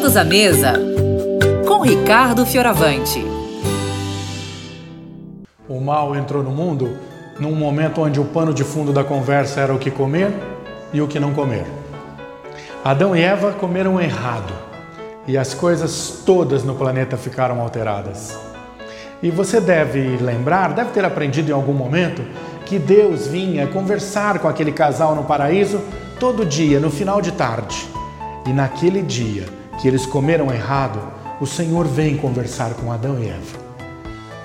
Todos à mesa com Ricardo Fioravante. O mal entrou no mundo num momento onde o pano de fundo da conversa era o que comer e o que não comer. Adão e Eva comeram errado e as coisas todas no planeta ficaram alteradas. E você deve lembrar, deve ter aprendido em algum momento, que Deus vinha conversar com aquele casal no paraíso todo dia, no final de tarde. E naquele dia que eles comeram errado, o Senhor vem conversar com Adão e Eva.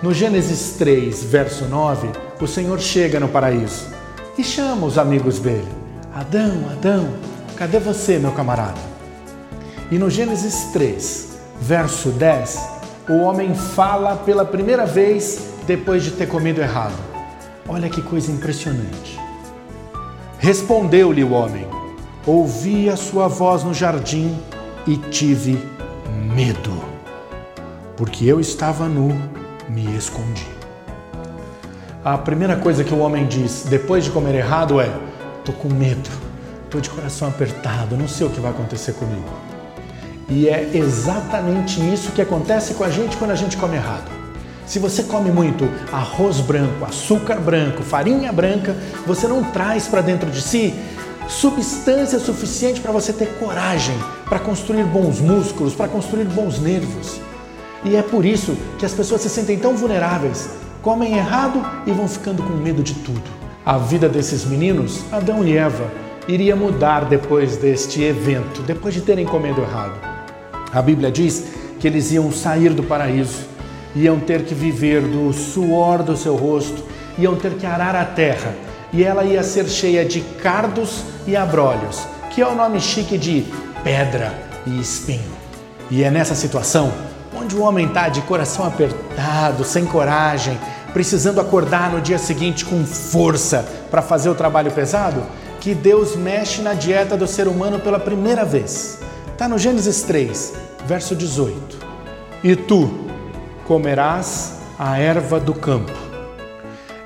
No Gênesis 3, verso 9, o Senhor chega no paraíso e chama os amigos dele: Adão, Adão, cadê você, meu camarada? E no Gênesis 3, verso 10, o homem fala pela primeira vez depois de ter comido errado. Olha que coisa impressionante. Respondeu-lhe o homem: Ouvi a sua voz no jardim e tive medo, porque eu estava nu, me escondi. A primeira coisa que o homem diz depois de comer errado é: Tô com medo, tô de coração apertado, não sei o que vai acontecer comigo. E é exatamente isso que acontece com a gente quando a gente come errado. Se você come muito arroz branco, açúcar branco, farinha branca, você não traz para dentro de si substância suficiente para você ter coragem para construir bons músculos, para construir bons nervos. E é por isso que as pessoas se sentem tão vulneráveis, comem errado e vão ficando com medo de tudo. A vida desses meninos, Adão e Eva, iria mudar depois deste evento, depois de terem comido errado. A Bíblia diz que eles iam sair do paraíso iam ter que viver do suor do seu rosto, iam ter que arar a terra, e ela ia ser cheia de cardos e abrolhos, que é o nome chique de pedra e espinho. E é nessa situação onde o homem está de coração apertado, sem coragem, precisando acordar no dia seguinte com força para fazer o trabalho pesado, que Deus mexe na dieta do ser humano pela primeira vez. Está no Gênesis 3, verso 18. E tu, comerás a erva do campo.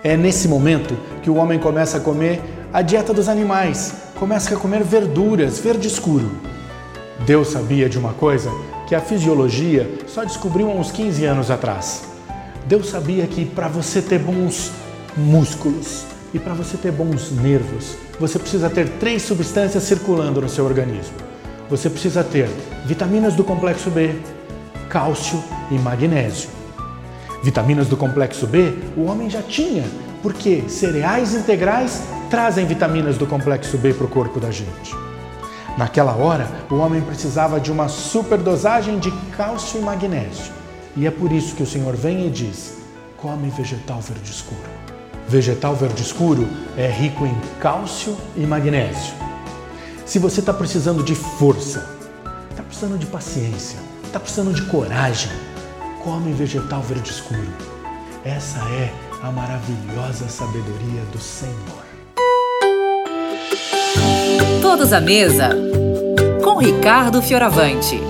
É nesse momento que o homem começa a comer a dieta dos animais, começa a comer verduras, verde escuro. Deus sabia de uma coisa que a fisiologia só descobriu há uns 15 anos atrás. Deus sabia que para você ter bons músculos e para você ter bons nervos, você precisa ter três substâncias circulando no seu organismo. Você precisa ter vitaminas do complexo B, cálcio e magnésio. Vitaminas do complexo B o homem já tinha, porque cereais integrais trazem vitaminas do complexo B para o corpo da gente. Naquela hora, o homem precisava de uma superdosagem de cálcio e magnésio. E é por isso que o Senhor vem e diz: come vegetal verde escuro. Vegetal verde escuro é rico em cálcio e magnésio. Se você está precisando de força, está precisando de paciência, Está precisando de coragem? Come vegetal verde escuro. Essa é a maravilhosa sabedoria do Senhor. Todos à mesa com Ricardo Fioravante.